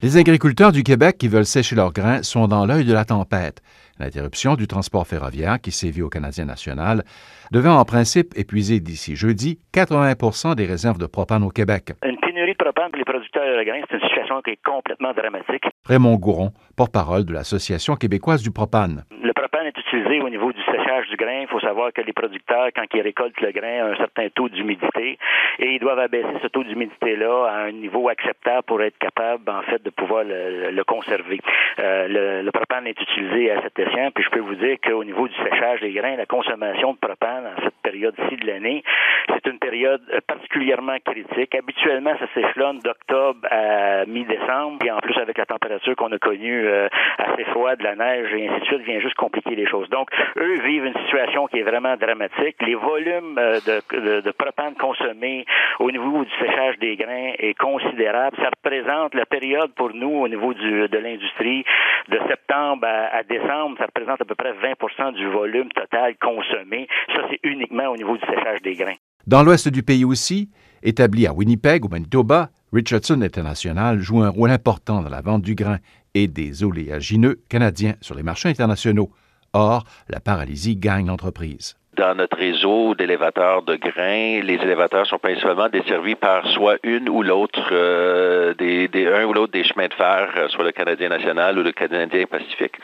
Les agriculteurs du Québec qui veulent sécher leurs grains sont dans l'œil de la tempête. L'interruption du transport ferroviaire qui sévit au Canadien national devait en principe épuiser d'ici jeudi 80% des réserves de propane au Québec. Une pénurie de propane pour les producteurs de grains, c'est une situation qui est complètement dramatique. Raymond Gouron, porte-parole de l'Association québécoise du propane. Le propane est utilisé au niveau du séchage du grain. Il faut savoir que les producteurs, quand ils récoltent le grain, ont un certain taux d'humidité et ils doivent abaisser ce taux d'humidité-là à un niveau acceptable pour être capable, en fait, de pouvoir le, conserver. Euh, le, propane est utilisé à cet escient, puis je peux vous dire qu'au niveau du séchage des grains, la consommation de propane en cette période-ci de l'année, c'est une période euh, particulièrement critique. Habituellement, ça s'échelonne d'octobre à mi-décembre, et en plus avec la température qu'on a connue euh, assez froide, la neige et ainsi de suite, vient juste compliquer les choses. Donc, eux vivent une situation qui est vraiment dramatique. Les volumes de, de propane consommés au niveau du séchage des grains est considérable. Ça représente la période pour nous au niveau de l'industrie de septembre à, décembre, ça représente à peu près 20 du volume total consommé. Ça, c'est uniquement au niveau du séchage des grains. Dans l'ouest du pays aussi, établi à Winnipeg, au Manitoba, Richardson International joue un rôle important dans la vente du grain et des oléagineux canadiens sur les marchés internationaux. Or, la paralysie gagne l'entreprise dans notre réseau d'élévateurs de grains, les élévateurs sont principalement desservis par soit une ou l'autre euh, des, un ou l'autre des chemins de fer, euh, soit le Canadien national ou le Canadien Pacifique.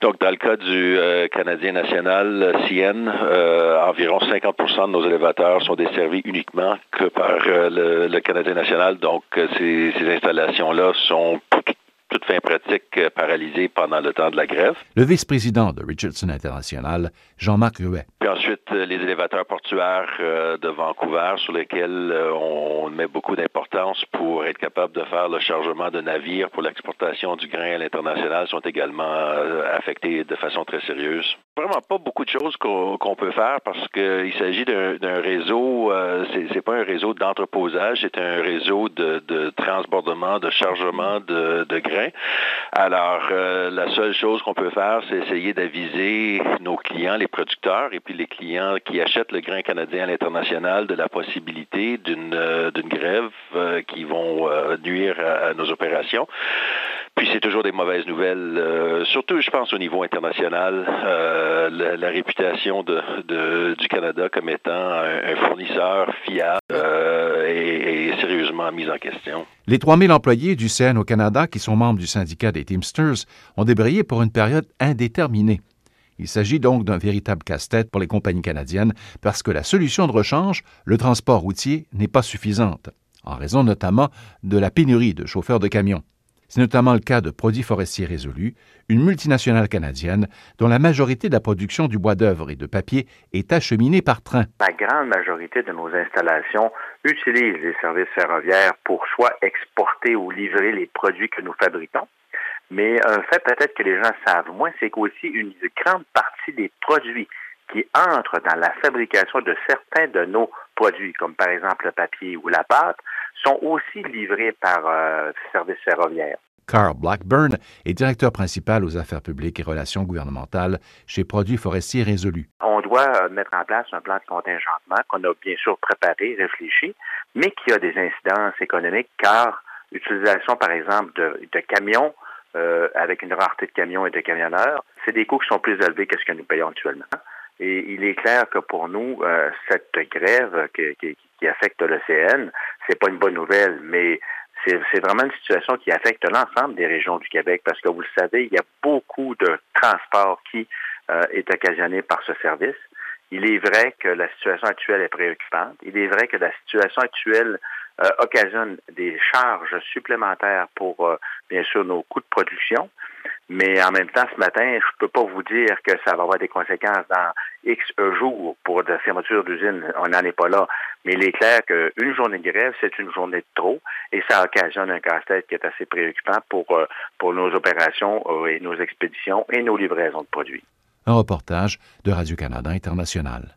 Donc, dans le cas du euh, Canadien national, CN, environ 50% de nos élévateurs sont desservis uniquement que par le, Canadien national. Donc, ces, ces installations-là sont toute fin pratique euh, paralysée pendant le temps de la grève. Le vice-président de Richardson International, Jean-Marc Ruet. Puis ensuite, euh, les élévateurs portuaires euh, de Vancouver sur lesquels on met beaucoup d'importance pour être capable de faire le chargement de navires pour l'exportation du grain à l'international sont également affectés de façon très sérieuse. Vraiment pas beaucoup de choses qu'on peut faire parce qu'il s'agit d'un réseau, c'est pas un réseau d'entreposage, c'est un réseau de, de, transbordement, de chargement de, de grains alors, euh, la seule chose qu'on peut faire, c'est essayer d'aviser nos clients, les producteurs, et puis les clients qui achètent le grain canadien à l'international de la possibilité d'une euh, grève euh, qui vont nuire à, nos opérations. Puis c'est toujours des mauvaises nouvelles, surtout je pense au niveau international, la, réputation du Canada comme étant un, fournisseur fiable est, est, sérieusement mise en question. Les 3000 employés du CN au Canada, qui sont membres du syndicat des Teamsters, ont débrayé pour une période indéterminée. Il s'agit donc d'un véritable casse-tête pour les compagnies canadiennes parce que la solution de rechange, le transport routier, n'est pas suffisante, en raison notamment de la pénurie de chauffeurs de camions. C'est notamment le cas de Produits forestiers résolus, une multinationale canadienne dont la majorité de la production du bois d'œuvre et de papier est acheminée par train. La grande majorité de nos installations utilisent les services ferroviaires pour soit exporter ou livrer les produits que nous fabriquons. Mais un fait peut-être que les gens savent moins, c'est qu'aussi une grande partie des produits qui entrent dans la fabrication de certains de nos produits, comme par exemple le papier ou la pâte, sont aussi livrés par euh, services ferroviaires. Carl Blackburn est directeur principal aux affaires publiques et relations gouvernementales chez Produits forestiers résolus. On doit euh, mettre en place un plan de contingentement qu'on a bien sûr préparé, réfléchi, mais qui a des incidences économiques car l'utilisation, par exemple, de, camions euh, avec une rareté de camions et de camionneurs, c'est des coûts qui sont plus élevés que ce que nous payons actuellement. Et il est clair que pour nous, euh, cette grève qui, qui, qui affecte l'OCN, c'est pas une bonne nouvelle, mais c'est vraiment une situation qui affecte l'ensemble des régions du Québec parce que vous le savez, il y a beaucoup de transport qui euh, est occasionné par ce service. Il est vrai que la situation actuelle est préoccupante. Il est vrai que la situation actuelle euh, occasionne des charges supplémentaires pour, euh, bien sûr, nos coûts de production. Mais en même temps, ce matin, je ne peux pas vous dire que ça va avoir des conséquences dans X jours pour de fermeture d'usine. On n'en est pas là. Mais il est clair qu'une journée de grève, c'est une journée de trop et ça occasionne un casse-tête qui est assez préoccupant pour, euh, pour nos opérations et nos expéditions et nos livraisons de produits. Un reportage de Radio-Canada International.